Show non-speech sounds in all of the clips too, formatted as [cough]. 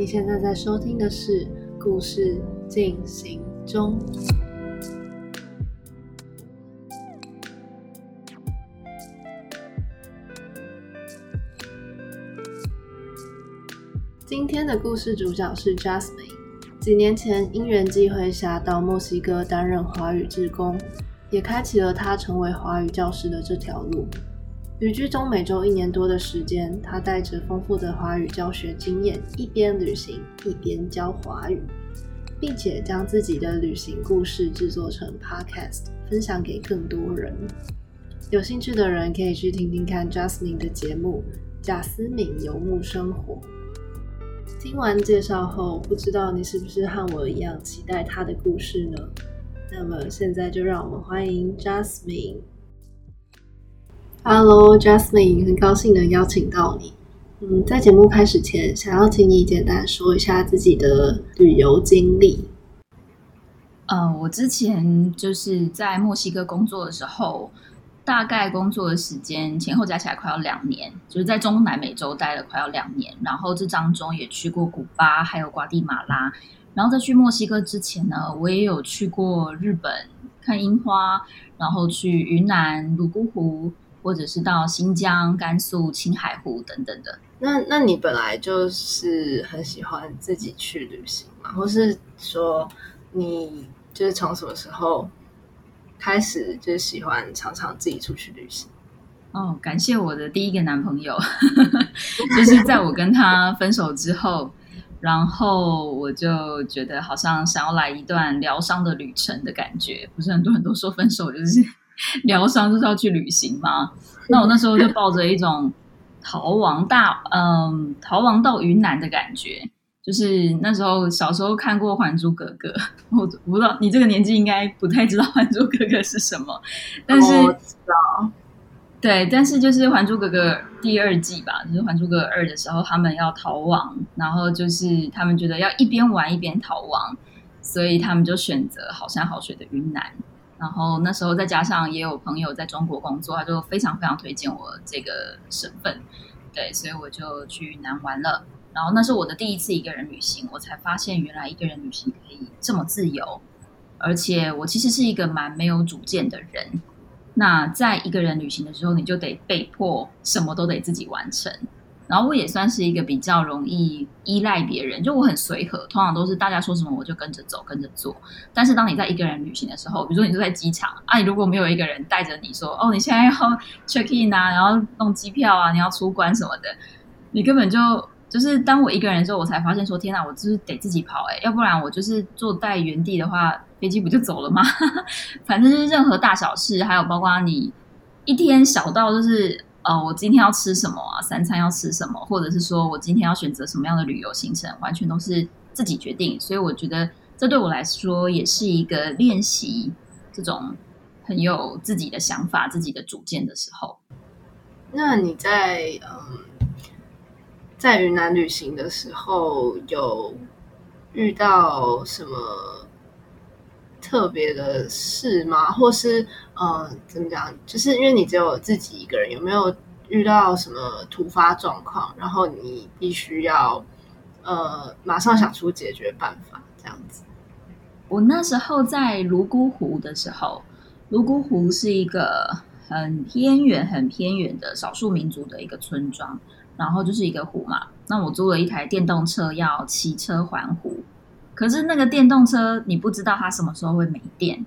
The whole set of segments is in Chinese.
你现在在收听的是《故事进行中》。今天的故事主角是 Jasmine。几年前因缘际会下到墨西哥担任华语志工，也开启了他成为华语教师的这条路。旅居中美洲一年多的时间，他带着丰富的华语教学经验，一边旅行一边教华语，并且将自己的旅行故事制作成 podcast，分享给更多人。有兴趣的人可以去听听看 Jasmine 的节目《贾思敏游牧生活》。听完介绍后，不知道你是不是和我一样期待他的故事呢？那么现在就让我们欢迎 Jasmine。Hello，Jasmine，很高兴能邀请到你。嗯，在节目开始前，想要请你简单说一下自己的旅游经历。呃，我之前就是在墨西哥工作的时候，大概工作的时间前后加起来快要两年，就是在中南美洲待了快要两年。然后这当中也去过古巴，还有瓜地马拉。然后在去墨西哥之前呢，我也有去过日本看樱花，然后去云南泸沽湖。或者是到新疆、甘肃、青海湖等等的。那那你本来就是很喜欢自己去旅行嘛？或是说你就是从什么时候开始就喜欢常常自己出去旅行？哦，感谢我的第一个男朋友，[laughs] 就是在我跟他分手之后，然后我就觉得好像想要来一段疗伤的旅程的感觉。不是很多人都说分手就是。[laughs] 疗伤就是要去旅行吗？那我那时候就抱着一种逃亡大嗯逃亡到云南的感觉，就是那时候小时候看过《还珠格格》，我不知道你这个年纪应该不太知道《还珠格格》是什么，[laughs] 但是知道对，但是就是《还珠格格》第二季吧，就是《还珠格格二》的时候，他们要逃亡，然后就是他们觉得要一边玩一边逃亡，所以他们就选择好山好水的云南。然后那时候再加上也有朋友在中国工作，他就非常非常推荐我这个省份，对，所以我就去南玩了。然后那是我的第一次一个人旅行，我才发现原来一个人旅行可以这么自由，而且我其实是一个蛮没有主见的人。那在一个人旅行的时候，你就得被迫什么都得自己完成。然后我也算是一个比较容易依赖别人，就我很随和，通常都是大家说什么我就跟着走，跟着做。但是当你在一个人旅行的时候，比如说你就在机场啊，你如果没有一个人带着你说，哦，你现在要 [laughs] check in 啊，然后弄机票啊，你要出关什么的，你根本就就是当我一个人的时候，我才发现说，天哪，我就是得自己跑哎，要不然我就是坐在原地的话，飞机不就走了吗？[laughs] 反正就是任何大小事，还有包括你一天小到就是。呃，我今天要吃什么啊？三餐要吃什么？或者是说我今天要选择什么样的旅游行程，完全都是自己决定。所以我觉得这对我来说也是一个练习这种很有自己的想法、自己的主见的时候。那你在嗯，在云南旅行的时候有遇到什么特别的事吗？或是？嗯，怎么讲？就是因为你只有自己一个人，有没有遇到什么突发状况，然后你必须要呃马上想出解决办法这样子？我那时候在泸沽湖的时候，泸沽湖是一个很偏远、很偏远的少数民族的一个村庄，然后就是一个湖嘛。那我租了一台电动车要骑车环湖，可是那个电动车你不知道它什么时候会没电。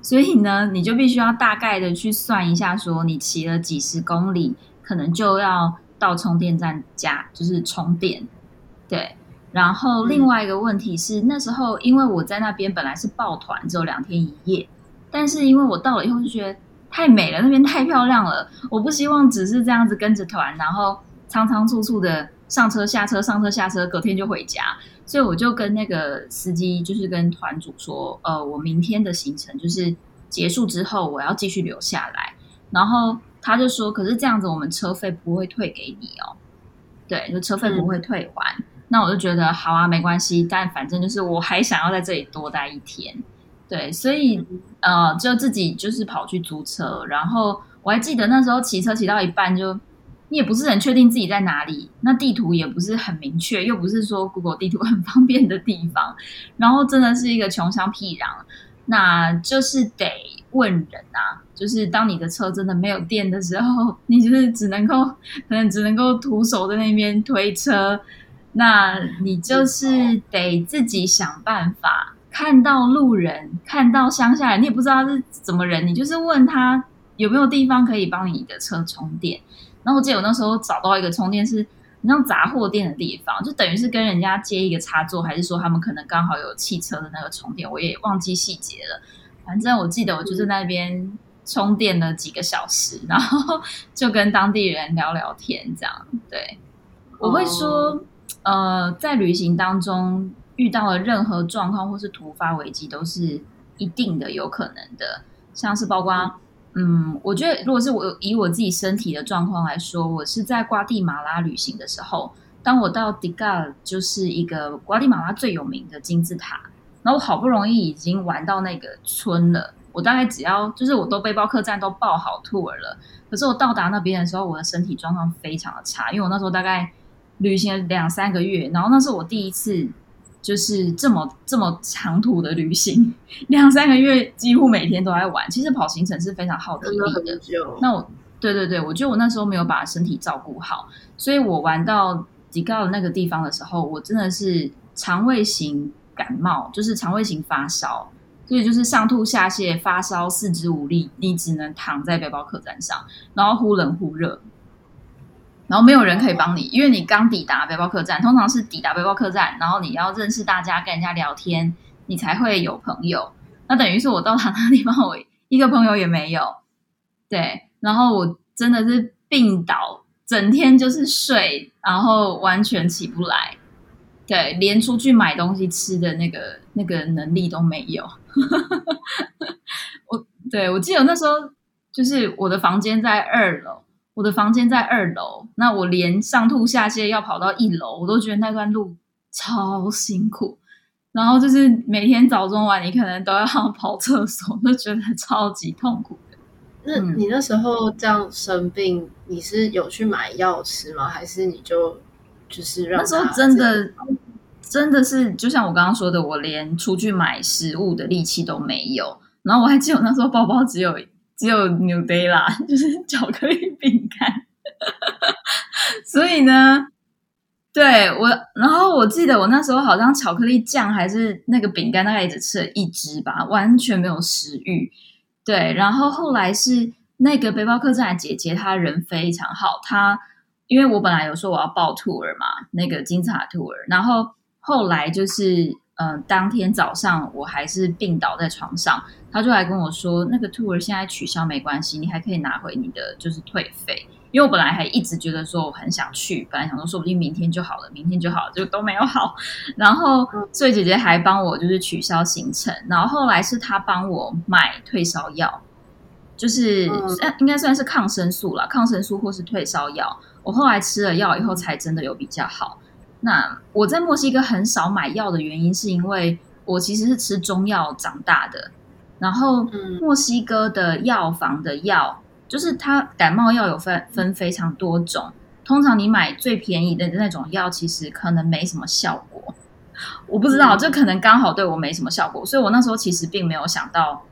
所以呢，你就必须要大概的去算一下，说你骑了几十公里，可能就要到充电站加，就是充电。对，然后另外一个问题是，那时候因为我在那边本来是抱团，只有两天一夜，但是因为我到了以后就觉得太美了，那边太漂亮了，我不希望只是这样子跟着团，然后仓仓促促的上车下车上车下车，隔天就回家。所以我就跟那个司机，就是跟团主说，呃，我明天的行程就是结束之后，我要继续留下来。然后他就说，可是这样子我们车费不会退给你哦，对，就车费不会退还。那我就觉得好啊，没关系，但反正就是我还想要在这里多待一天，对，所以呃，就自己就是跑去租车。然后我还记得那时候骑车骑到一半就你也不是很确定自己在哪里，那地图也不是很明确，又不是说 Google 地图很方便的地方，然后真的是一个穷乡僻壤，那就是得问人啊。就是当你的车真的没有电的时候，你就是只能够可能只能够徒手在那边推车，那你就是得自己想办法。看到路人，看到乡下人，你也不知道他是怎么人，你就是问他有没有地方可以帮你的车充电。然后我记得我那时候找到一个充电是像杂货店的地方，就等于是跟人家接一个插座，还是说他们可能刚好有汽车的那个充电，我也忘记细节了。反正我记得我就是那边充电了几个小时，然后 [laughs] 就跟当地人聊聊天，这样。对，我会说，呃，在旅行当中。遇到了任何状况或是突发危机，都是一定的有可能的。像是包括，嗯，我觉得如果是我以我自己身体的状况来说，我是在瓜地马拉旅行的时候，当我到迪嘎，就是一个瓜地马拉最有名的金字塔，然后我好不容易已经玩到那个村了，我大概只要就是我都背包客栈都报好 tour 了，可是我到达那边的时候，我的身体状况非常的差，因为我那时候大概旅行了两三个月，然后那是我第一次。就是这么这么长途的旅行，两三个月几乎每天都在玩。其实跑行程是非常耗体力的。那我对对对，我觉得我那时候没有把身体照顾好，所以我玩到迪高的那个地方的时候，我真的是肠胃型感冒，就是肠胃型发烧，所以就是上吐下泻、发烧、四肢无力，你只能躺在背包客栈上，然后忽冷忽热。然后没有人可以帮你，因为你刚抵达背包客栈，通常是抵达背包客栈，然后你要认识大家，跟人家聊天，你才会有朋友。那等于是我到达那地方，我一个朋友也没有。对，然后我真的是病倒，整天就是睡，然后完全起不来。对，连出去买东西吃的那个那个能力都没有。[laughs] 我对我记得那时候就是我的房间在二楼。我的房间在二楼，那我连上吐下泻要跑到一楼，我都觉得那段路超辛苦。然后就是每天早中晚，你可能都要跑厕所，就觉得超级痛苦的。那你那时候这样生病，你是有去买药吃吗？还是你就就是让那时候真的真的是就像我刚刚说的，我连出去买食物的力气都没有。然后我还记得那时候包包只有。只有 New Day 啦，[laughs] 就是巧克力饼干。所以呢，对我，然后我记得我那时候好像巧克力酱还是那个饼干，大概只吃了一只吧，完全没有食欲。对，然后后来是那个背包客栈的姐姐，她人非常好。她因为我本来有说我要报 tour 嘛，那个金字塔 tour，然后后来就是。嗯，当天早上我还是病倒在床上，他就来跟我说，那个 tour 现在取消没关系，你还可以拿回你的就是退费。因为我本来还一直觉得说我很想去，本来想说说不定明天就好了，明天就好，就都没有好。然后所以姐姐还帮我就是取消行程，然后后来是她帮我买退烧药，就是应该算是抗生素了，抗生素或是退烧药。我后来吃了药以后，才真的有比较好。那我在墨西哥很少买药的原因，是因为我其实是吃中药长大的。然后墨西哥的药房的药，就是它感冒药有分分非常多种。通常你买最便宜的那种药，其实可能没什么效果。我不知道，这可能刚好对我没什么效果，所以我那时候其实并没有想到。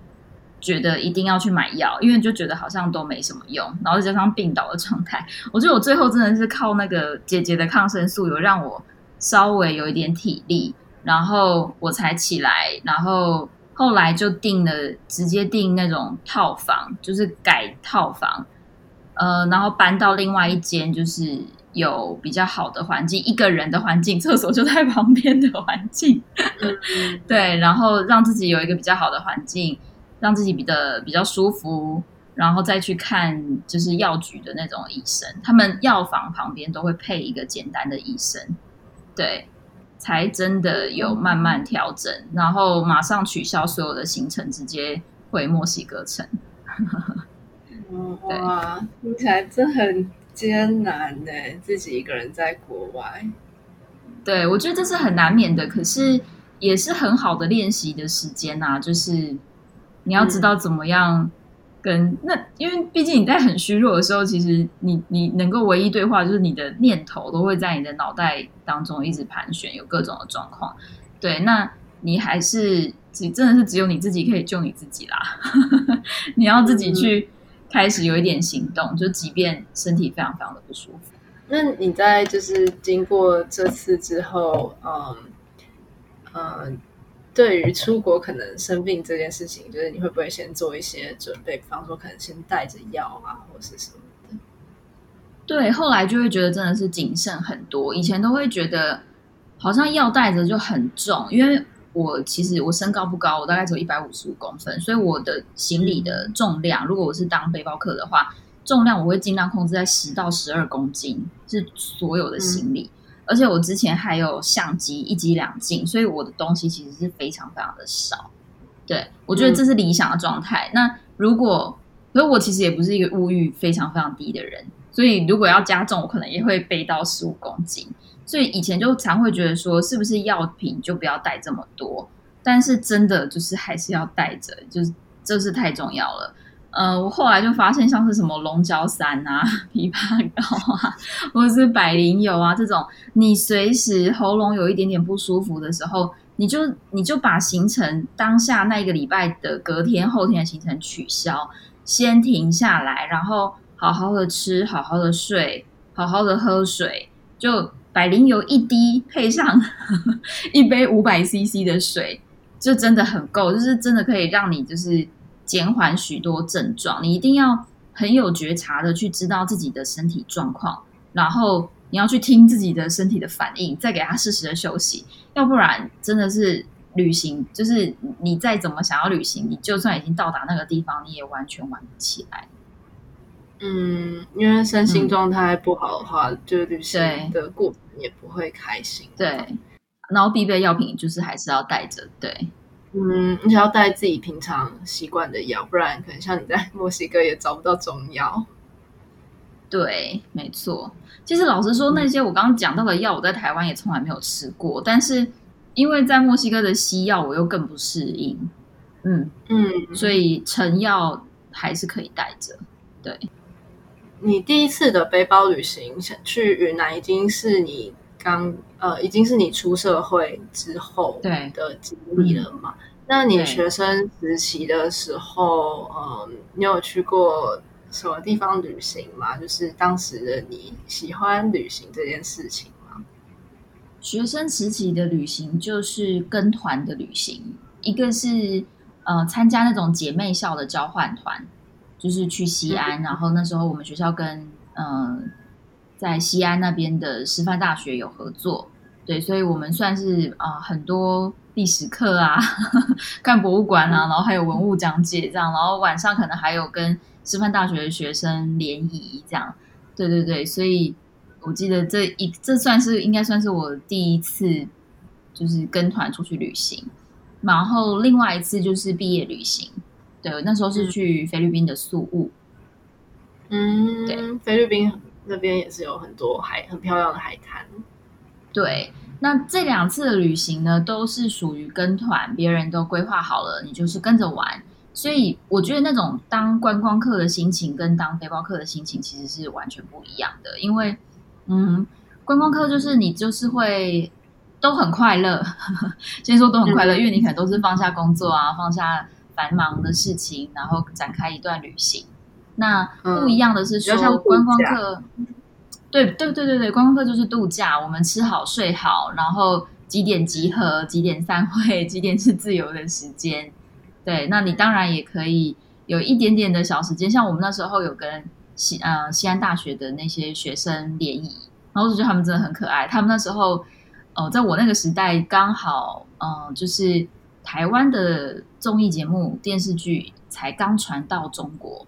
觉得一定要去买药，因为就觉得好像都没什么用，然后再加上病倒的状态，[laughs] 我觉得我最后真的是靠那个姐姐的抗生素，有让我稍微有一点体力，然后我才起来，然后后来就订了，直接订那种套房，就是改套房，呃，然后搬到另外一间，就是有比较好的环境，一个人的环境，厕所就在旁边的环境，[laughs] 对，然后让自己有一个比较好的环境。让自己比的比较舒服，然后再去看就是药局的那种医生，他们药房旁边都会配一个简单的医生，对，才真的有慢慢调整，然后马上取消所有的行程，直接回墨西哥城。[laughs] 哇，听起来真很艰难呢，自己一个人在国外。对，我觉得这是很难免的，可是也是很好的练习的时间呐，就是。你要知道怎么样那，因为毕竟你在很虚弱的时候，其实你你能够唯一对话就是你的念头都会在你的脑袋当中一直盘旋，有各种的状况。对，那你还是只真的是只有你自己可以救你自己啦，[laughs] 你要自己去开始有一点行动，就即便身体非常非常的不舒服。那你在就是经过这次之后，嗯嗯，对于出国可能生病这件事情，就是你会不会先做一些准备？比方说，可能先带着药啊，或是什么的。对，后来就会觉得真的是谨慎很多。以前都会觉得好像药带着就很重，因为我其实我身高不高，我大概只有一百五十五公分，所以我的行李的重量，如果我是当背包客的话。重量我会尽量控制在十到十二公斤，是所有的行李。而且我之前还有相机一机两镜，所以我的东西其实是非常非常的少。对我觉得这是理想的状态。那如果，所以我其实也不是一个物欲非常非常低的人，所以如果要加重，我可能也会背到十五公斤。所以以前就常会觉得说，是不是药品就不要带这么多？但是真的就是还是要带着，就是这是太重要了。呃，我后来就发现，像是什么龙角散啊、枇杷膏啊，或者是百灵油啊这种，你随时喉咙有一点点不舒服的时候，你就你就把行程当下那一个礼拜的隔天、后天的行程取消，先停下来，然后好好的吃、好好的睡、好好的喝水，就百灵油一滴配上 [laughs] 一杯五百 CC 的水，就真的很够，就是真的可以让你就是。减缓许多症状，你一定要很有觉察的去知道自己的身体状况，然后你要去听自己的身体的反应，再给他适时的休息，要不然真的是旅行，就是你再怎么想要旅行，你就算已经到达那个地方，你也完全玩不起来。嗯，因为身心状态不好的话，就旅行的过程也不会开心。对，然后必备药品就是还是要带着，对。嗯，你要带自己平常习惯的药，不然可能像你在墨西哥也找不到中药。对，没错。其实老实说，那些我刚刚讲到的药，我在台湾也从来没有吃过。但是因为在墨西哥的西药，我又更不适应。嗯嗯，所以成药还是可以带着。对，你第一次的背包旅行想去云南，已经是你。刚呃，已经是你出社会之后的经历了嘛？那你学生实习的时候，嗯，你有去过什么地方旅行吗？就是当时的你喜欢旅行这件事情吗？学生时期的旅行就是跟团的旅行，一个是呃参加那种姐妹校的交换团，就是去西安，然后那时候我们学校跟嗯。在西安那边的师范大学有合作，对，所以我们算是啊很多历史课啊，[laughs] 看博物馆啊，然后还有文物讲解这样，然后晚上可能还有跟师范大学的学生联谊这样，对对对，所以我记得这一这算是应该算是我第一次就是跟团出去旅行，然后另外一次就是毕业旅行，对，那时候是去菲律宾的宿务，嗯，对，菲律宾。那边也是有很多海很漂亮的海滩。对，那这两次的旅行呢，都是属于跟团，别人都规划好了，你就是跟着玩。所以我觉得那种当观光客的心情跟当背包客的心情其实是完全不一样的。因为，嗯，观光客就是你就是会都很快乐，[laughs] 先说都很快乐，因为你可能都是放下工作啊，放下繁忙的事情，然后展开一段旅行。那不一样的是说，观光客，对对对对对，观光客就是度假，我们吃好睡好，然后几点集合，几点散会，几点是自由的时间。对，那你当然也可以有一点点的小时间，像我们那时候有跟西呃西安大学的那些学生联谊，然后我觉得他们真的很可爱。他们那时候，呃，在我那个时代刚好，嗯，就是台湾的综艺节目电视剧才刚传到中国。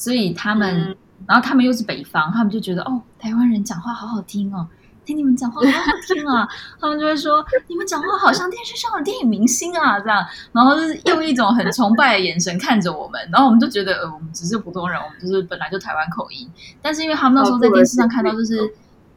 所以他们，然后他们又是北方，他们就觉得哦，台湾人讲话好好听哦，听你们讲话好好听啊，[laughs] 他们就会说你们讲话好像电视上的电影明星啊这样，然后就是用一种很崇拜的眼神看着我们，然后我们就觉得呃，我们只是普通人，我们就是本来就台湾口音，但是因为他们那时候在电视上看到就是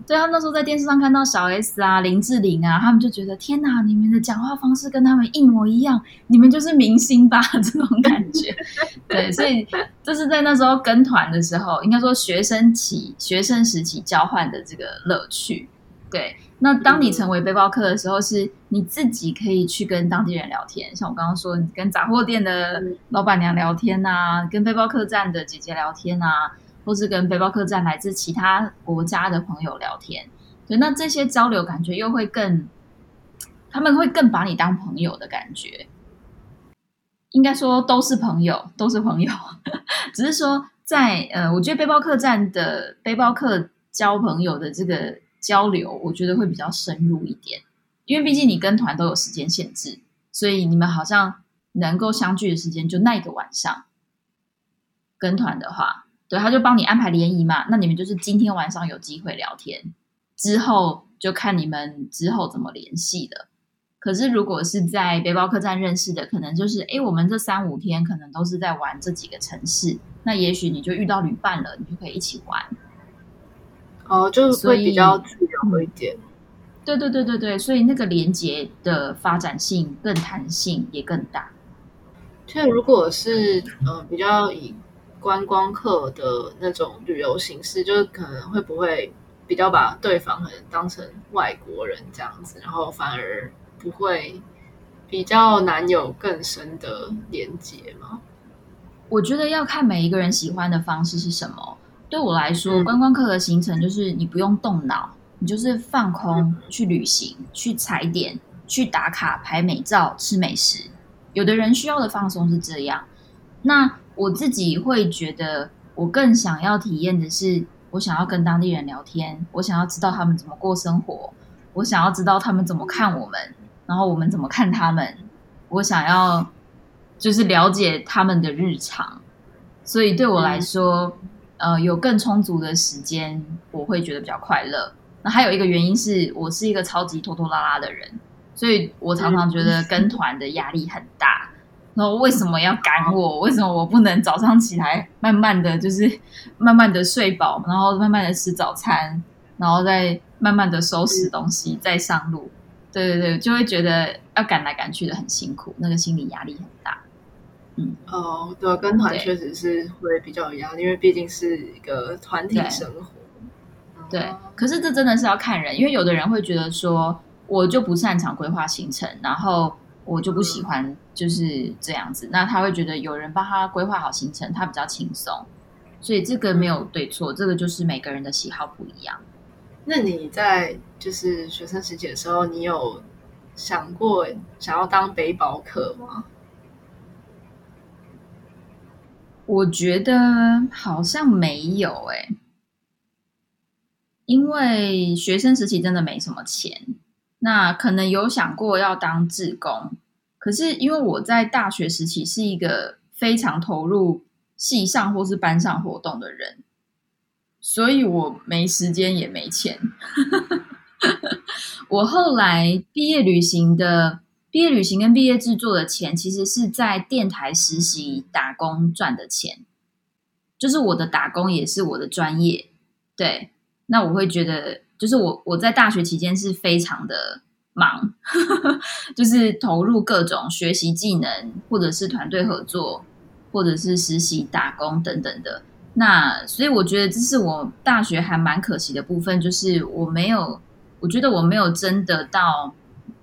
对他们那时候在电视上看到小 S 啊、林志玲啊，他们就觉得天哪，你们的讲话方式跟他们一模一样，你们就是明星吧？[laughs] 这种感觉。[laughs] 对，所以这是在那时候跟团的时候，应该说学生期、学生时期交换的这个乐趣。对，那当你成为背包客的时候，是你自己可以去跟当地人聊天，像我刚刚说，你跟杂货店的老板娘聊天啊，跟背包客栈的姐姐聊天啊。或是跟背包客栈来自其他国家的朋友聊天，对，那这些交流感觉又会更，他们会更把你当朋友的感觉。应该说都是朋友，都是朋友，[laughs] 只是说在呃，我觉得背包客栈的背包客交朋友的这个交流，我觉得会比较深入一点，因为毕竟你跟团都有时间限制，所以你们好像能够相聚的时间就那一个晚上。跟团的话。对，他就帮你安排联谊嘛，那你们就是今天晚上有机会聊天，之后就看你们之后怎么联系的。可是如果是在背包客栈认识的，可能就是哎，我们这三五天可能都是在玩这几个城市，那也许你就遇到旅伴了，你就可以一起玩。哦，就是会比较自由一点。对对对对对，所以那个连接的发展性更弹性也更大。就如果是呃比较以。观光客的那种旅游形式，就是可能会不会比较把对方可能当成外国人这样子，然后反而不会比较难有更深的连接吗？我觉得要看每一个人喜欢的方式是什么。对我来说，观光客的行程就是你不用动脑，你就是放空去旅行，去踩点，去打卡、拍美照、吃美食。有的人需要的放松是这样，那。我自己会觉得，我更想要体验的是，我想要跟当地人聊天，我想要知道他们怎么过生活，我想要知道他们怎么看我们，然后我们怎么看他们，我想要就是了解他们的日常。所以对我来说，呃，有更充足的时间，我会觉得比较快乐。那还有一个原因是我是一个超级拖拖拉拉的人，所以我常常觉得跟团的压力很大。然后为什么要赶我？为什么我不能早上起来慢慢的就是慢慢的睡饱，然后慢慢的吃早餐，然后再慢慢的收拾东西，再上路？对对对，就会觉得要赶来赶去的很辛苦，那个心理压力很大。嗯，哦，对，跟团确实是会比较有压力，因为毕竟是一个团体生活。对，可是这真的是要看人，因为有的人会觉得说，我就不擅长规划行程，然后。我就不喜欢就是这样子，那他会觉得有人帮他规划好行程，他比较轻松，所以这个没有对错，这个就是每个人的喜好不一样。那你在就是学生时期的时候，你有想过想要当背包客吗？我觉得好像没有哎，因为学生时期真的没什么钱。那可能有想过要当志工，可是因为我在大学时期是一个非常投入系上或是班上活动的人，所以我没时间也没钱。[laughs] 我后来毕业旅行的毕业旅行跟毕业制作的钱，其实是在电台实习打工赚的钱，就是我的打工也是我的专业。对，那我会觉得。就是我我在大学期间是非常的忙，[laughs] 就是投入各种学习技能，或者是团队合作，或者是实习打工等等的。那所以我觉得这是我大学还蛮可惜的部分，就是我没有，我觉得我没有真的到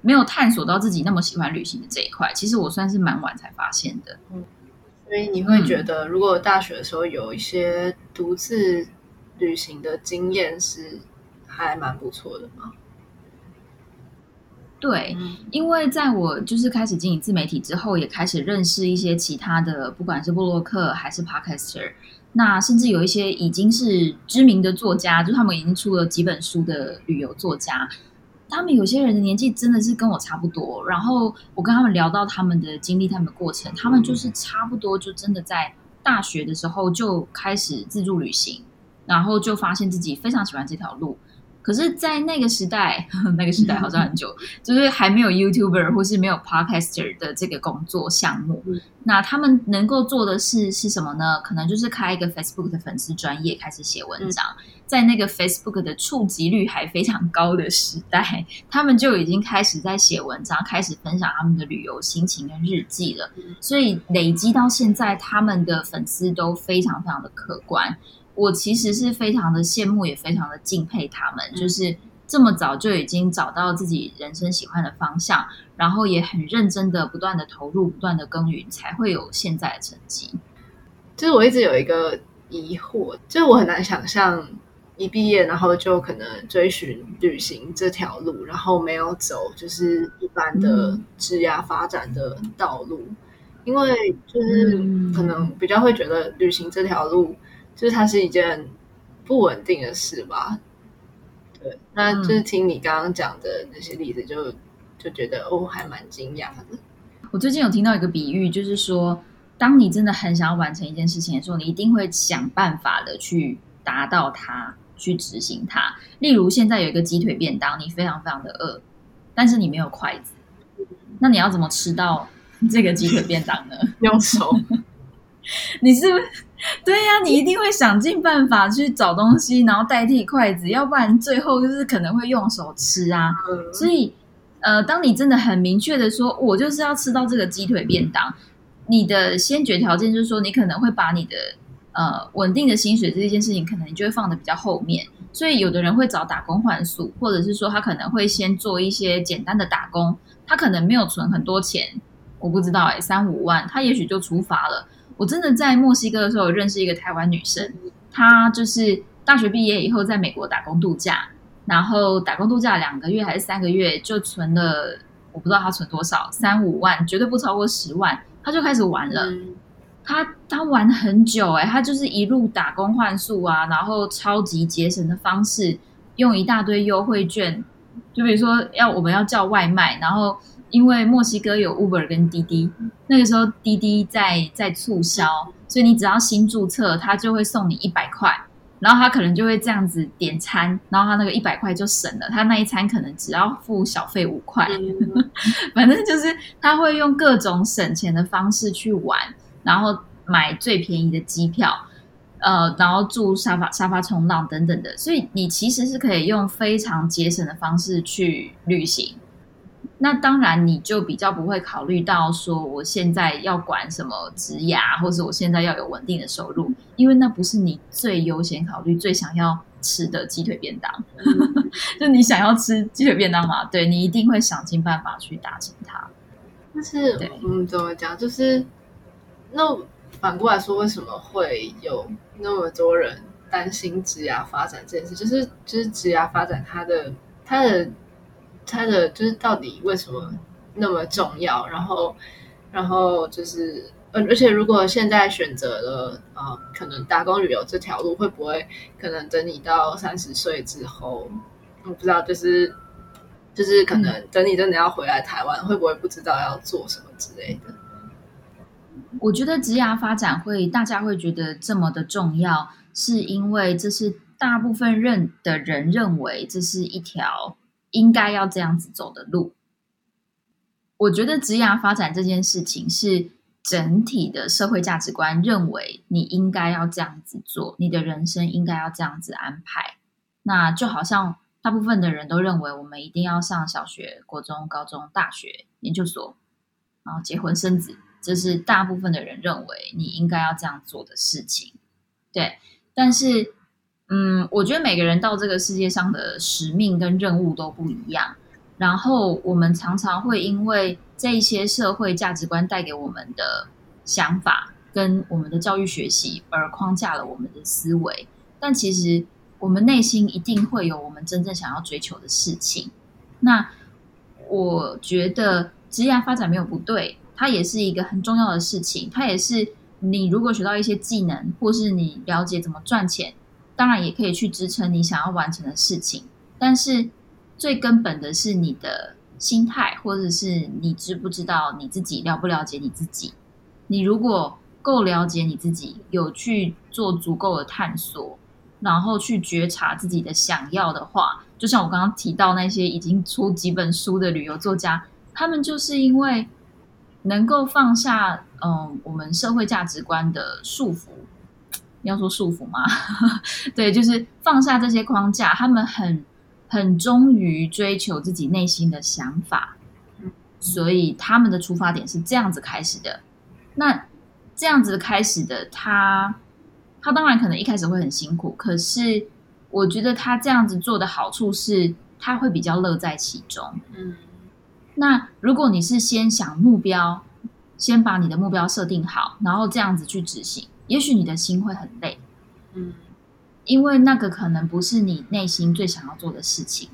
没有探索到自己那么喜欢旅行的这一块。其实我算是蛮晚才发现的。嗯，所以你会觉得，如果大学的时候有一些独自旅行的经验是。还蛮不错的嘛。对，因为在我就是开始经营自媒体之后，也开始认识一些其他的，不管是布洛克还是 Podcaster，那甚至有一些已经是知名的作家，就他们已经出了几本书的旅游作家，他们有些人的年纪真的是跟我差不多。然后我跟他们聊到他们的经历、他们的过程，他们就是差不多就真的在大学的时候就开始自助旅行，然后就发现自己非常喜欢这条路。可是，在那个时代，[laughs] 那个时代好像很久，就是还没有 YouTuber 或是没有 Podcaster 的这个工作项目。那他们能够做的事是什么呢？可能就是开一个 Facebook 的粉丝专业，开始写文章。在那个 Facebook 的触及率还非常高的时代，[laughs] 他们就已经开始在写文章，开始分享他们的旅游心情跟日记了。所以累积到现在，他们的粉丝都非常非常的可观。我其实是非常的羡慕，也非常的敬佩他们，就是这么早就已经找到自己人生喜欢的方向，然后也很认真的不断的投入，不断的耕耘，才会有现在的成绩。就是我一直有一个疑惑，就是我很难想象一毕业然后就可能追寻旅行这条路，然后没有走就是一般的职涯发展的道路，因为就是可能比较会觉得旅行这条路。就是它是一件不稳定的事吧，对，那就是听你刚刚讲的那些例子，就就觉得哦，还蛮惊讶的。我最近有听到一个比喻，就是说，当你真的很想要完成一件事情的时候，你一定会想办法的去达到它，去执行它。例如，现在有一个鸡腿便当，你非常非常的饿，但是你没有筷子，那你要怎么吃到这个鸡腿便当呢？[laughs] 用手。[laughs] 你是不是对呀？你一定会想尽办法去找东西，然后代替筷子，要不然最后就是可能会用手吃啊。所以，呃，当你真的很明确的说，我就是要吃到这个鸡腿便当，你的先决条件就是说，你可能会把你的呃稳定的薪水这一件事情，可能你就会放的比较后面。所以，有的人会找打工换宿，或者是说他可能会先做一些简单的打工，他可能没有存很多钱，我不知道哎，三五万，他也许就出发了。我真的在墨西哥的时候认识一个台湾女生，她就是大学毕业以后在美国打工度假，然后打工度假两个月还是三个月就存了，我不知道她存多少，三五万，绝对不超过十万，她就开始玩了。她她玩很久哎，她就是一路打工换宿啊，然后超级节省的方式，用一大堆优惠券，就比如说要我们要叫外卖，然后。因为墨西哥有 Uber 跟滴滴，那个时候滴滴在在促销，所以你只要新注册，他就会送你一百块，然后他可能就会这样子点餐，然后他那个一百块就省了，他那一餐可能只要付小费五块，[laughs] 反正就是他会用各种省钱的方式去玩，然后买最便宜的机票，呃，然后住沙发沙发冲浪等等的，所以你其实是可以用非常节省的方式去旅行。那当然，你就比较不会考虑到说，我现在要管什么职涯，或者我现在要有稳定的收入，因为那不是你最优先考虑、最想要吃的鸡腿便当。[laughs] 就你想要吃鸡腿便当嘛？对你一定会想尽办法去达成它。但是，嗯，怎么讲？就是那反过来说，为什么会有那么多人担心职涯发展这件事？就是就是职涯发展，它的它的。它的就是到底为什么那么重要？然后，然后就是，呃，而且如果现在选择了呃，可能打工旅游这条路，会不会可能等你到三十岁之后，我不知道，就是就是可能等你真的要回来台湾，会不会不知道要做什么之类的？我觉得职涯发展会大家会觉得这么的重要，是因为这是大部分认的人认为这是一条。应该要这样子走的路，我觉得职涯发展这件事情是整体的社会价值观认为你应该要这样子做，你的人生应该要这样子安排。那就好像大部分的人都认为我们一定要上小学、国中、高中、大学、研究所，然后结婚生子，这是大部分的人认为你应该要这样做的事情。对，但是。嗯，我觉得每个人到这个世界上的使命跟任务都不一样，然后我们常常会因为这一些社会价值观带给我们的想法跟我们的教育学习而框架了我们的思维，但其实我们内心一定会有我们真正想要追求的事情。那我觉得职业发展没有不对，它也是一个很重要的事情，它也是你如果学到一些技能，或是你了解怎么赚钱。当然也可以去支撑你想要完成的事情，但是最根本的是你的心态，或者是你知不知道你自己了不了解你自己。你如果够了解你自己，有去做足够的探索，然后去觉察自己的想要的话，就像我刚刚提到那些已经出几本书的旅游作家，他们就是因为能够放下嗯我们社会价值观的束缚，要说束缚吗？[laughs] 对，就是放下这些框架，他们很很忠于追求自己内心的想法，所以他们的出发点是这样子开始的。那这样子开始的他，他当然可能一开始会很辛苦，可是。我觉得他这样子做的好处是，他会比较乐在其中。嗯，那如果你是先想目标，先把你的目标设定好，然后这样子去执行，也许你的心会很累。嗯，因为那个可能不是你内心最想要做的事情。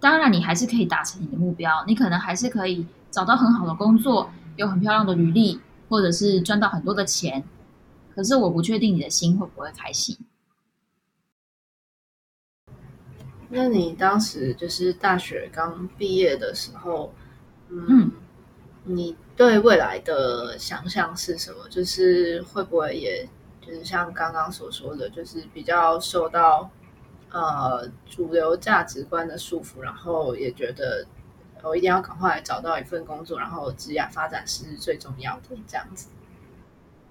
当然，你还是可以达成你的目标，你可能还是可以找到很好的工作，有很漂亮的履历，或者是赚到很多的钱。可是，我不确定你的心会不会开心。那你当时就是大学刚毕业的时候，嗯，你对未来的想象是什么？就是会不会也就是像刚刚所说的，就是比较受到呃主流价值观的束缚，然后也觉得我一定要赶快找到一份工作，然后职业发展是最重要的这样子。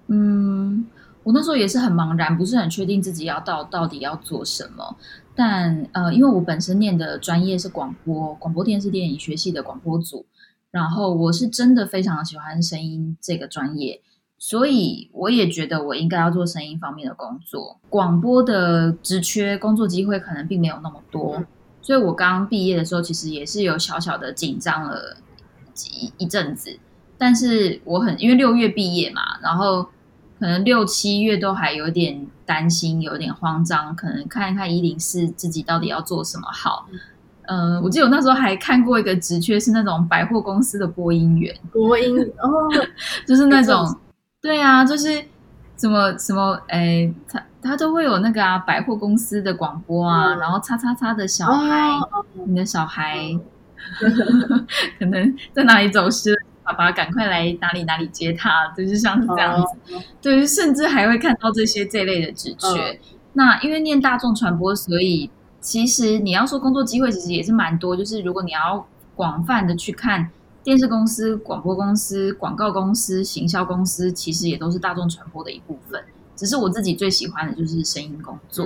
嗯，我那时候也是很茫然，不是很确定自己要到到底要做什么。但呃，因为我本身念的专业是广播、广播电视电影学系的广播组，然后我是真的非常喜欢声音这个专业，所以我也觉得我应该要做声音方面的工作。广播的职缺工作机会可能并没有那么多，所以我刚毕业的时候其实也是有小小的紧张了一一阵子。但是我很因为六月毕业嘛，然后可能六七月都还有点。担心有点慌张，可能看一看一零四自己到底要做什么好。嗯，我记得我那时候还看过一个职缺，是那种百货公司的播音员。播音哦，[laughs] 就是那种，对啊，就是什么什么，哎，他他都会有那个啊，百货公司的广播啊，然后叉叉叉的小孩，你的小孩 [laughs] 可能在哪里走失。爸爸，赶快来哪里哪里接他，就是像是这样子。对，甚至还会看到这些这类的职缺。那因为念大众传播，所以其实你要说工作机会，其实也是蛮多。就是如果你要广泛的去看电视公司、广播公司、广告公司、行销公司，其实也都是大众传播的一部分。只是我自己最喜欢的就是声音工作。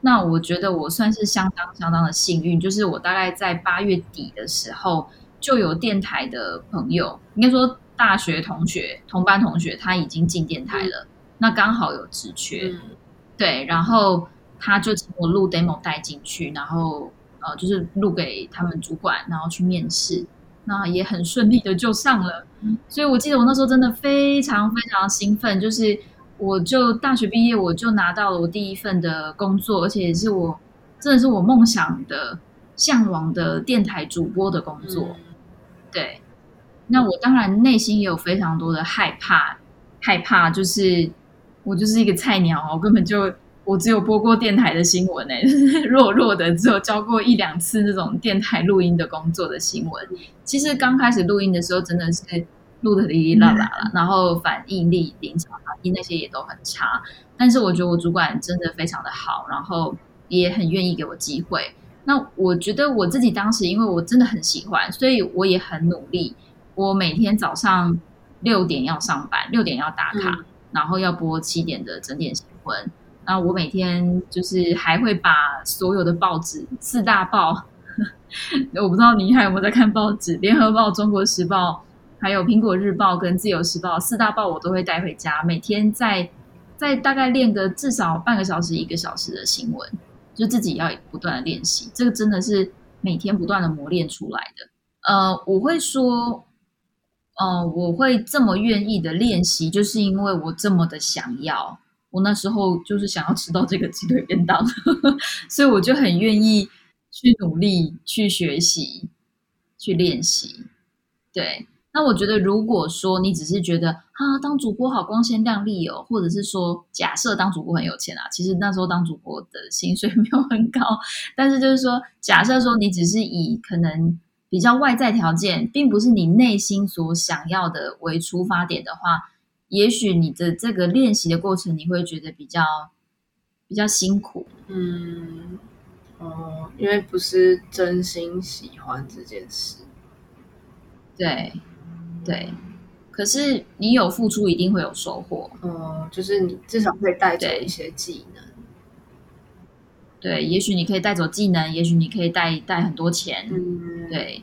那我觉得我算是相当相当的幸运，就是我大概在八月底的时候。就有电台的朋友，应该说大学同学、同班同学，他已经进电台了。那刚好有职缺，对，然后他就请我录 demo 带进去，然后呃，就是录给他们主管，然后去面试，那也很顺利的就上了。所以我记得我那时候真的非常非常兴奋，就是我就大学毕业，我就拿到了我第一份的工作，而且也是我真的是我梦想的、向往的电台主播的工作。对，那我当然内心也有非常多的害怕，害怕就是我就是一个菜鸟，我根本就我只有播过电台的新闻哎，[laughs] 弱弱的只有教过一两次那种电台录音的工作的新闻。其实刚开始录音的时候真的是录的哩哩啦啦了，然后反应力、临场反应那些也都很差。但是我觉得我主管真的非常的好，然后也很愿意给我机会。那我觉得我自己当时，因为我真的很喜欢，所以我也很努力。我每天早上六点要上班，六点要打卡，然后要播七点的整点新闻。那我每天就是还会把所有的报纸四大报，[laughs] 我不知道你还有没有在看报纸，《联合报》《中国时报》还有《苹果日报》跟《自由时报》四大报，我都会带回家，每天在在大概练个至少半个小时、一个小时的新闻。就自己要不断的练习，这个真的是每天不断的磨练出来的。呃，我会说，呃，我会这么愿意的练习，就是因为我这么的想要。我那时候就是想要吃到这个鸡腿便当，[laughs] 所以我就很愿意去努力去学习，去练习。对。那我觉得，如果说你只是觉得啊，当主播好光鲜亮丽哦，或者是说假设当主播很有钱啊，其实那时候当主播的薪水 [laughs] 没有很高，但是就是说，假设说你只是以可能比较外在条件，并不是你内心所想要的为出发点的话，也许你的这个练习的过程，你会觉得比较比较辛苦。嗯，哦，因为不是真心喜欢这件事。对，对。可是你有付出，一定会有收获。嗯，就是你至少会带走一些技能。对，也许你可以带走技能，也许你可以带带很多钱。嗯，对。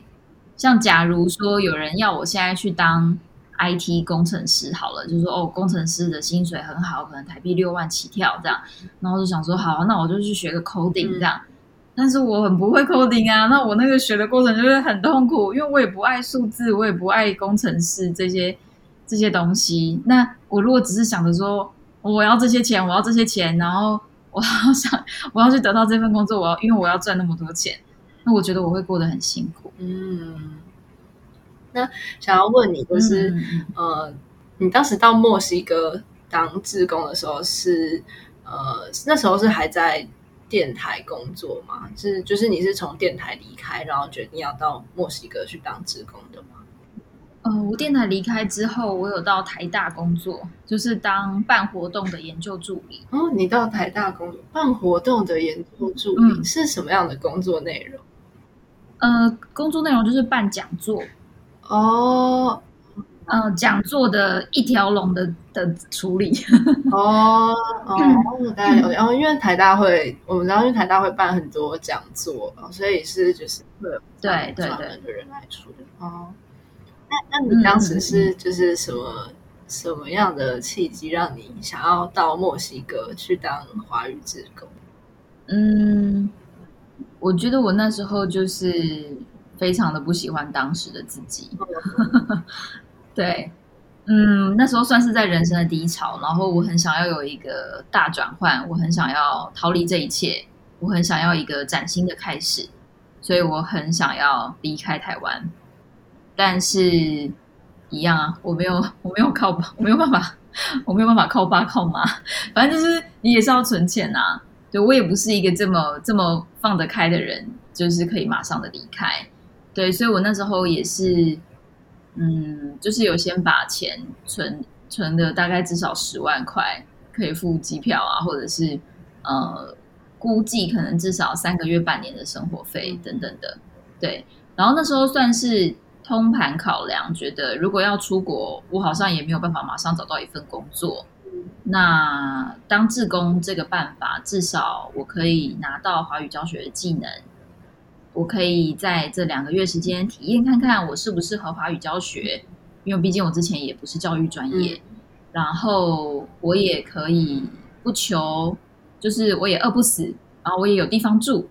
像假如说有人要我现在去当 IT 工程师，好了，就是说哦，工程师的薪水很好，可能台币六万起跳这样。然后就想说，好，那我就去学个 coding 这样。但是我很不会 coding 啊，那我那个学的过程就是很痛苦，因为我也不爱数字，我也不爱工程师这些这些东西。那我如果只是想着说我要这些钱，我要这些钱，然后我好想 [laughs] 我要去得到这份工作，我要因为我要赚那么多钱，那我觉得我会过得很辛苦。嗯，那想要问你，就是呃，你当时到墨西哥当志工的时候，是呃那时候是还在。电台工作吗？是，就是你是从电台离开，然后决定要到墨西哥去当志工的吗？呃，我电台离开之后，我有到台大工作，就是当办活动的研究助理。哦，你到台大工作，办活动的研究助理是什么样的工作内容？呃，工作内容就是办讲座。哦。嗯，讲座的一条龙的的处理哦 [laughs] 哦，大概了解。然后因为台大会，我们知道因为台大会办很多讲座，所以是就是会有对对专门的人来处理。哦，那那你当时是就是什么什么样的契机让你想要到墨西哥去当华语职工？嗯，我觉得我那时候就是非常的不喜欢当时的自己。[laughs] 对，嗯，那时候算是在人生的低潮，然后我很想要有一个大转换，我很想要逃离这一切，我很想要一个崭新的开始，所以我很想要离开台湾。但是，一样啊，我没有，我没有靠，我没有办法，我没有办法靠爸靠妈，反正就是你也是要存钱啊。对我也不是一个这么这么放得开的人，就是可以马上的离开。对，所以我那时候也是。嗯，就是有先把钱存存的大概至少十万块，可以付机票啊，或者是呃，估计可能至少三个月、半年的生活费等等的。对，然后那时候算是通盘考量，觉得如果要出国，我好像也没有办法马上找到一份工作。那当志工这个办法，至少我可以拿到华语教学的技能。我可以在这两个月时间体验看看我适不适合华语教学，因为毕竟我之前也不是教育专业。然后我也可以不求，就是我也饿不死，然后我也有地方住。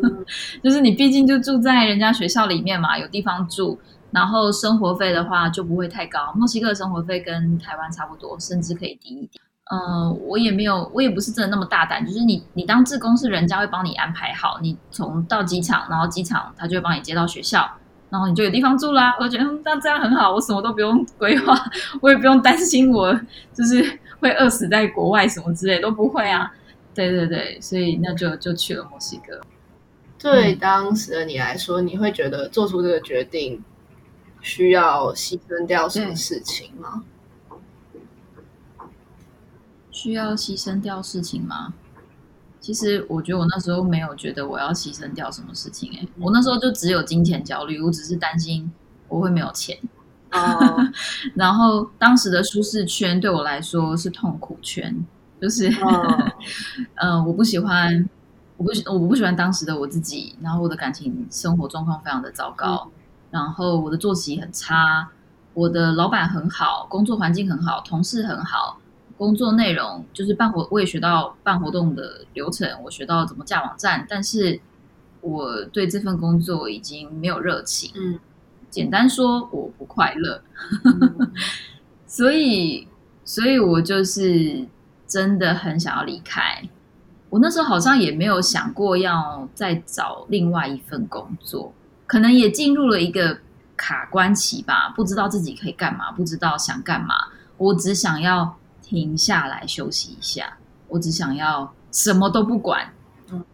[laughs] 就是你毕竟就住在人家学校里面嘛，有地方住，然后生活费的话就不会太高。墨西哥的生活费跟台湾差不多，甚至可以低一点。嗯，我也没有，我也不是真的那么大胆。就是你，你当志工是人家会帮你安排好，你从到机场，然后机场他就会帮你接到学校，然后你就有地方住啦。我觉得那这样很好，我什么都不用规划，[laughs] 我也不用担心我就是会饿死在国外什么之类都不会啊。对对对，所以那就就去了墨西哥。对当时的你来说，你会觉得做出这个决定需要牺牲掉什么事情吗？需要牺牲掉事情吗？其实我觉得我那时候没有觉得我要牺牲掉什么事情。哎，我那时候就只有金钱焦虑，我只是担心我会没有钱。哦，[laughs] 然后当时的舒适圈对我来说是痛苦圈，就是，嗯，[laughs] 我不喜欢，我不喜我不喜欢当时的我自己。然后我的感情生活状况非常的糟糕，然后我的作息很差，我的老板很好，工作环境很好，同事很好。工作内容就是办活，我也学到办活动的流程，我学到怎么架网站，但是我对这份工作已经没有热情。嗯，简单说，我不快乐。[laughs] 所以，所以我就是真的很想要离开。我那时候好像也没有想过要再找另外一份工作，可能也进入了一个卡关期吧，不知道自己可以干嘛，不知道想干嘛。我只想要。停下来休息一下，我只想要什么都不管，嗯，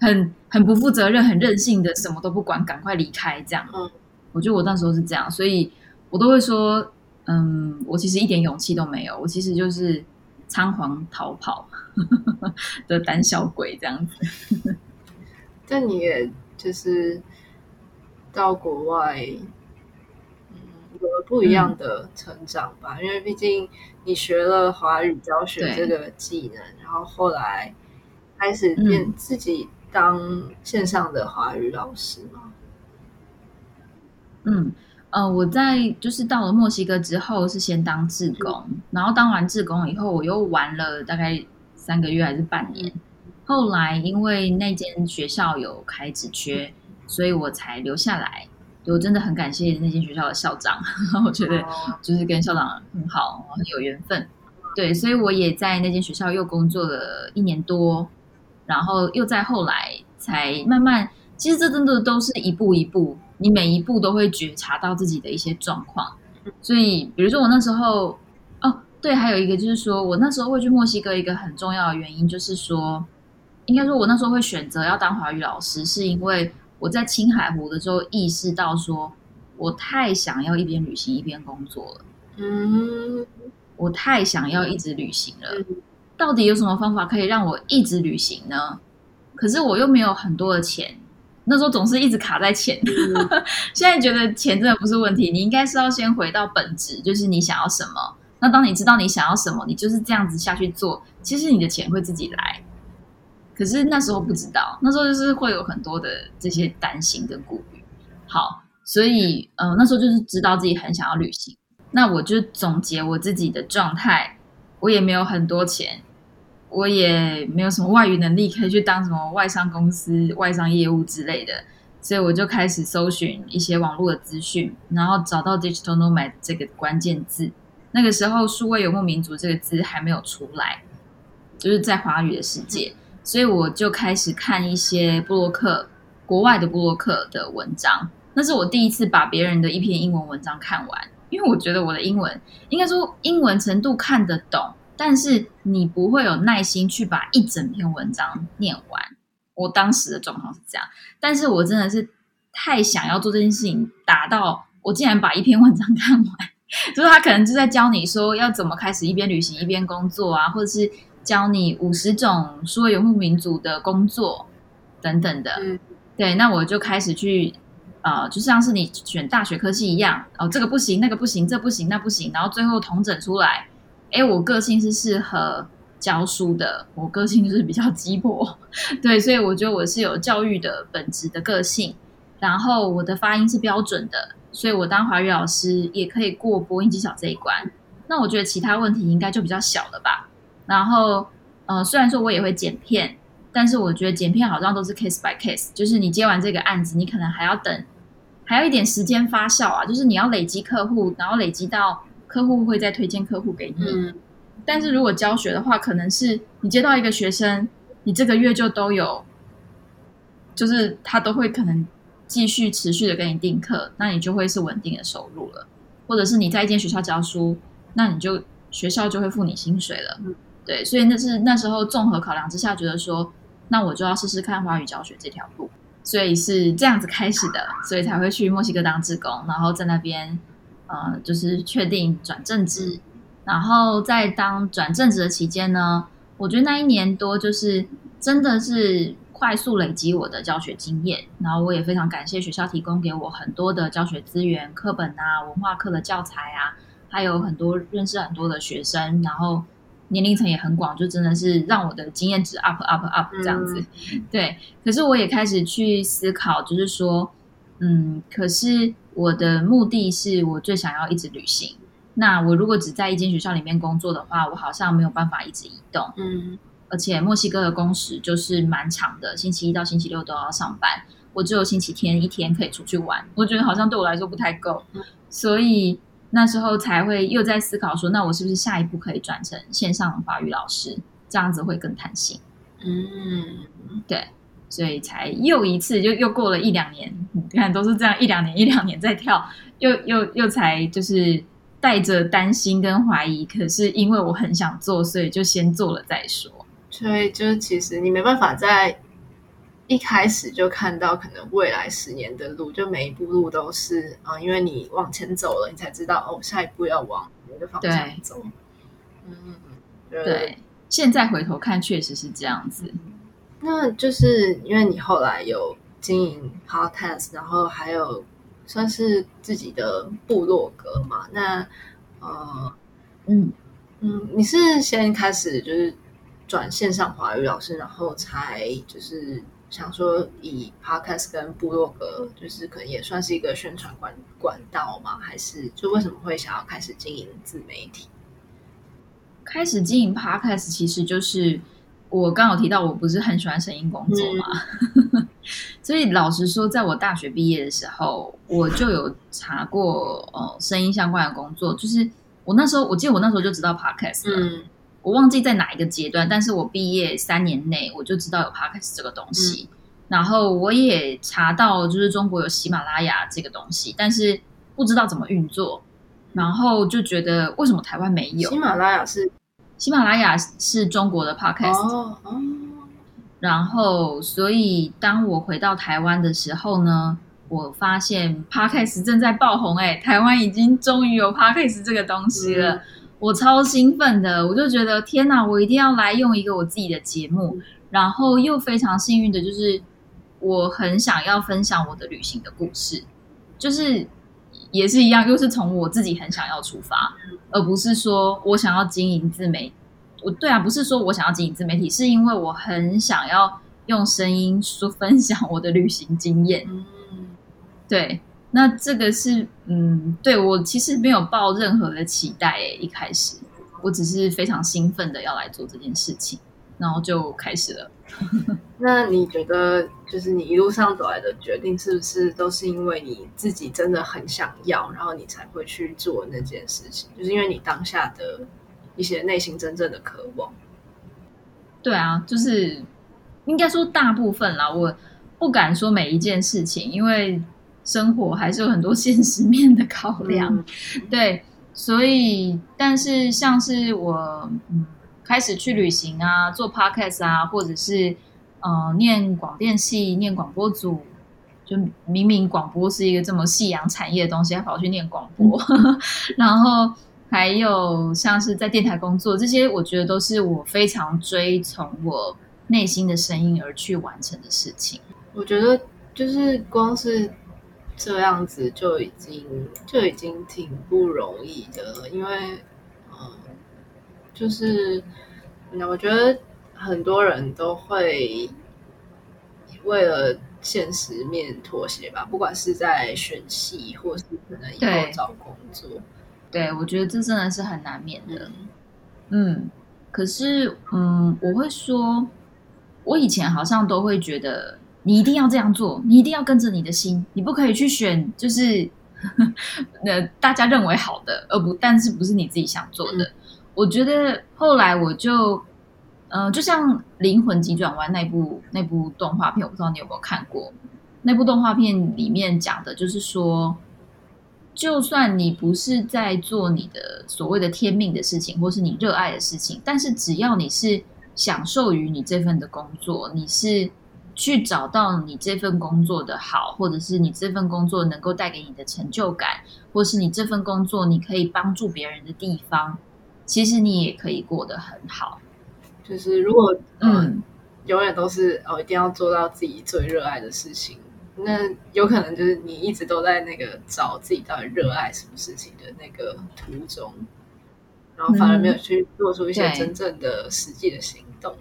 很很不负责任、很任性的什么都不管，赶快离开这样。嗯，我觉得我那时候是这样，所以我都会说，嗯，我其实一点勇气都没有，我其实就是仓皇逃跑的胆小鬼这样子。[laughs] 但你也就是到国外，不一样的成长吧。因为毕竟你学了华语教学这个技能，然后后来开始变自己当线上的华语老师嘛。嗯，呃，我在就是到了墨西哥之后是先当志工，然后当完志工以后，我又玩了大概三个月还是半年。后来因为那间学校有开职缺，所以我才留下来。我真的很感谢那间学校的校长，[laughs] 我觉得就是跟校长很好，很有缘分。对，所以我也在那间学校又工作了一年多，然后又在后来才慢慢，其实这真的都是一步一步，你每一步都会觉察到自己的一些状况。所以，比如说我那时候，哦，对，还有一个就是说我那时候会去墨西哥，一个很重要的原因就是说。应该说，我那时候会选择要当华语老师，是因为我在青海湖的时候意识到，说我太想要一边旅行一边工作了。嗯，我太想要一直旅行了。到底有什么方法可以让我一直旅行呢？可是我又没有很多的钱，那时候总是一直卡在钱。[laughs] 现在觉得钱真的不是问题，你应该是要先回到本质，就是你想要什么。那当你知道你想要什么，你就是这样子下去做，其实你的钱会自己来。可是那时候不知道，那时候就是会有很多的这些担心跟顾虑。好，所以呃那时候就是知道自己很想要旅行。那我就总结我自己的状态，我也没有很多钱，我也没有什么外语能力可以去当什么外商公司外商业务之类的，所以我就开始搜寻一些网络的资讯，然后找到 digital nomad 这个关键字。那个时候数位游牧民族这个字还没有出来，就是在华语的世界。所以我就开始看一些布洛克，国外的布洛克的文章。那是我第一次把别人的一篇英文文章看完，因为我觉得我的英文应该说英文程度看得懂，但是你不会有耐心去把一整篇文章念完。我当时的状况是这样，但是我真的是太想要做这件事情，达到我竟然把一篇文章看完。[laughs] 就是他可能就在教你说要怎么开始一边旅行一边工作啊，或者是。教你五十种说游牧民族的工作等等的，对，那我就开始去，呃，就像是你选大学科系一样，哦，这个不行，那个不行，这不行，那不行，然后最后统整出来，哎，我个性是适合教书的，我个性就是比较鸡婆，[laughs] 对，所以我觉得我是有教育的本质的个性，然后我的发音是标准的，所以我当华语老师也可以过播音技巧这一关，那我觉得其他问题应该就比较小了吧。然后，呃，虽然说我也会剪片，但是我觉得剪片好像都是 case by case，就是你接完这个案子，你可能还要等，还要一点时间发酵啊，就是你要累积客户，然后累积到客户会再推荐客户给你。嗯。但是如果教学的话，可能是你接到一个学生，你这个月就都有，就是他都会可能继续持续的给你订课，那你就会是稳定的收入了。或者是你在一间学校教书，那你就学校就会付你薪水了。对，所以那是那时候综合考量之下，觉得说，那我就要试试看华语教学这条路，所以是这样子开始的，所以才会去墨西哥当志工，然后在那边，呃，就是确定转正职，然后在当转正职的期间呢，我觉得那一年多就是真的是快速累积我的教学经验，然后我也非常感谢学校提供给我很多的教学资源、课本啊、文化课的教材啊，还有很多认识很多的学生，然后。年龄层也很广，就真的是让我的经验值 up up up 这样子。对，可是我也开始去思考，就是说，嗯，可是我的目的是我最想要一直旅行。那我如果只在一间学校里面工作的话，我好像没有办法一直移动。嗯，而且墨西哥的工时就是蛮长的，星期一到星期六都要上班，我只有星期天一天可以出去玩。我觉得好像对我来说不太够，所以。那时候才会又在思考说，那我是不是下一步可以转成线上法语老师，这样子会更弹性。嗯，对，所以才又一次，就又过了一两年，你看都是这样一两年一两年在跳，又又又才就是带着担心跟怀疑，可是因为我很想做，所以就先做了再说。所以就是其实你没办法在。一开始就看到可能未来十年的路，就每一步路都是啊，因为你往前走了，你才知道哦，下一步要往哪个方向走。嗯，对。现在回头看，确实是这样子。不那就是因为你后来有经营 podcast，然后还有算是自己的部落格嘛？那呃，嗯嗯，你是先开始就是转线上华语老师，然后才就是想说以 podcast 跟部落格，就是可能也算是一个宣传管管道吗？还是就为什么会想要开始经营自媒体？开始经营 podcast 其实就是我刚有提到，我不是很喜欢声音工作嘛，[laughs] 所以老实说，在我大学毕业的时候，我就有查过呃声音相关的工作，就是我那时候我记得我那时候就知道 podcast 了，嗯我忘记在哪一个阶段，但是我毕业三年内我就知道有 podcast 这个东西，然后我也查到就是中国有喜马拉雅这个东西，但是不知道怎么运作，然后就觉得为什么台湾没有？喜马拉雅是喜马拉雅是中国的 podcast，、哦哦，然后所以当我回到台湾的时候呢，我发现 podcast 正在爆红、欸，台湾已经终于有 podcast 这个东西了。嗯我超兴奋的，我就觉得天哪，我一定要来用一个我自己的节目，然后又非常幸运的就是我很想要分享我的旅行的故事，就是也是一样，又是从我自己很想要出发，而不是说我想要经营自媒我对啊，不是说我想要经营自媒体，是因为我很想要用声音说分享我的旅行经验。嗯。对，那这个是嗯，对我其实没有抱任何的期待诶，一开始我只是非常兴奋的要来做这件事情，然后就开始了。[laughs] 那你觉得，就是你一路上走来的决定，是不是都是因为你自己真的很想要，然后你才会去做那件事情？就是因为你当下的一些内心真正的渴望。对啊，就是应该说大部分啦，我不敢说每一件事情，因为生活还是有很多现实面的考量。嗯 [laughs] 对，所以但是像是我嗯开始去旅行啊，做 podcast 啊，或者是呃念广电系、念广播组，就明明广播是一个这么夕阳产业的东西，还跑去念广播，[laughs] 然后还有像是在电台工作，这些我觉得都是我非常追从我内心的声音而去完成的事情。我觉得就是光是这样子就已经就已经挺不容易的了，因为嗯，就是那我觉得很多人都会为了现实面妥协吧，不管是在选戏，或是可能以后找工作，对，我觉得这真的是很难免的。嗯嗯，可是嗯，我会说，我以前好像都会觉得你一定要这样做，你一定要跟着你的心，你不可以去选就是 [laughs] 呃大家认为好的，而不但是不是你自己想做的。我觉得后来我就。嗯、就像《灵魂急转弯》那部那部动画片，我不知道你有没有看过。那部动画片里面讲的就是说，就算你不是在做你的所谓的天命的事情，或是你热爱的事情，但是只要你是享受于你这份的工作，你是去找到你这份工作的好，或者是你这份工作能够带给你的成就感，或是你这份工作你可以帮助别人的地方，其实你也可以过得很好。就是如果嗯嗯，永远都是哦一定要做到自己最热爱的事情，那有可能就是你一直都在那个找自己到底热爱什么事情的那个途中，然后反而没有去做出一些真正的实际的行动。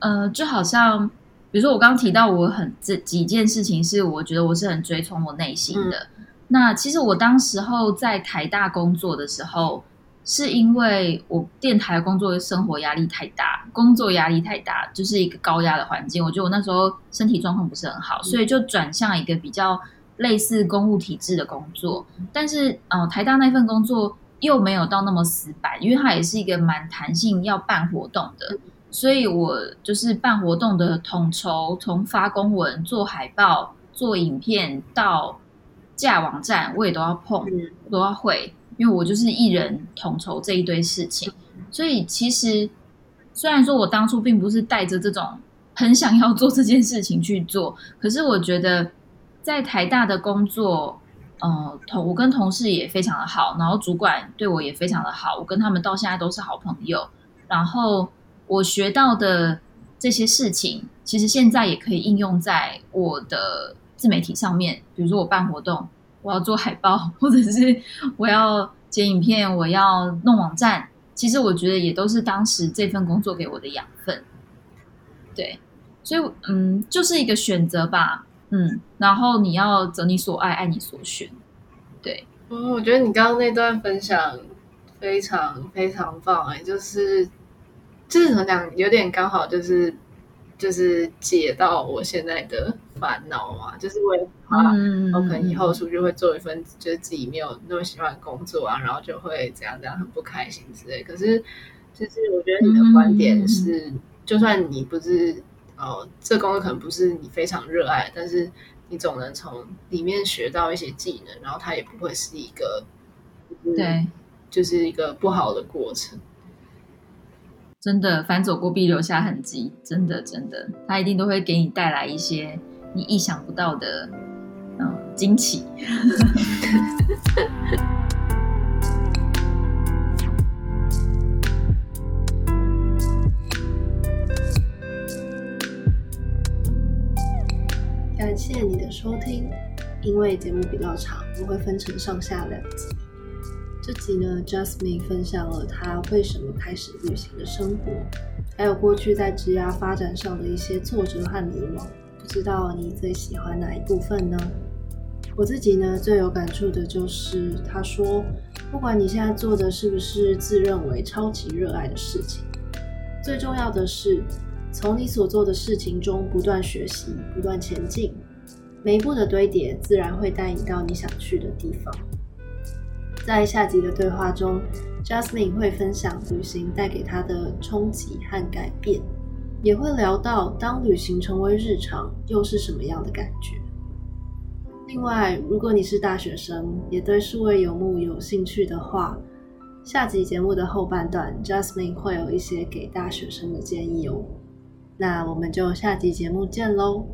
呃，就好像比如说我刚刚提到，我很这几件事情是我觉得我是很追从我内心的。那其实我当时候在台大工作的时候，是因为我电台工作的生活压力太大，工作压力太大，就是一个高压的环境。我觉得我那时候身体状况不是很好，所以就转向一个比较类似公务体制的工作。但是呃，台大那份工作又没有到那么死板，因为它也是一个蛮弹性要办活动的。所以我就是办活动的统筹，从发公文、做海报、做影片到架网站，我也都要碰，都要会，因为我就是一人统筹这一堆事情。所以其实虽然说我当初并不是带着这种很想要做这件事情去做，可是我觉得在台大的工作，呃，同我跟同事也非常的好，然后主管对我也非常的好，我跟他们到现在都是好朋友。然后我学到的这些事情，其实现在也可以应用在我的自媒体上面。比如说我办活动，我要做海报，或者是我要剪影片，我要弄网站。其实我觉得也都是当时这份工作给我的养分。对，所以嗯，就是一个选择吧。嗯，然后你要择你所爱，爱你所选。对，嗯，我觉得你刚刚那段分享非常非常棒哎，就是就是怎么讲，有点刚好就是就是解到我现在的烦恼嘛，就是为怕我可能以后出去会做一份就是自己没有那么喜欢的工作啊，然后就会怎样怎样很不开心之类。可是就是我觉得你的观点是，就算你不是。哦，这工作可能不是你非常热爱，但是你总能从里面学到一些技能，然后它也不会是一个对，就是一个不好的过程。真的，凡走过必留下痕迹，真的真的，它一定都会给你带来一些你意想不到的嗯惊奇。感谢你的收听，因为节目比较长，我会分成上下两集。这集呢，Justme 分享了他为什么开始旅行的生活，还有过去在职涯发展上的一些挫折和迷茫。不知道你最喜欢哪一部分呢？我自己呢，最有感触的就是他说，不管你现在做的是不是自认为超级热爱的事情，最重要的是。从你所做的事情中不断学习，不断前进，每一步的堆叠，自然会带你到你想去的地方。在下集的对话中，Jasmine 会分享旅行带给她的冲击和改变，也会聊到当旅行成为日常又是什么样的感觉。另外，如果你是大学生，也对数位游牧有兴趣的话，下集节目的后半段，Jasmine 会有一些给大学生的建议哦。那我们就下集节目见喽。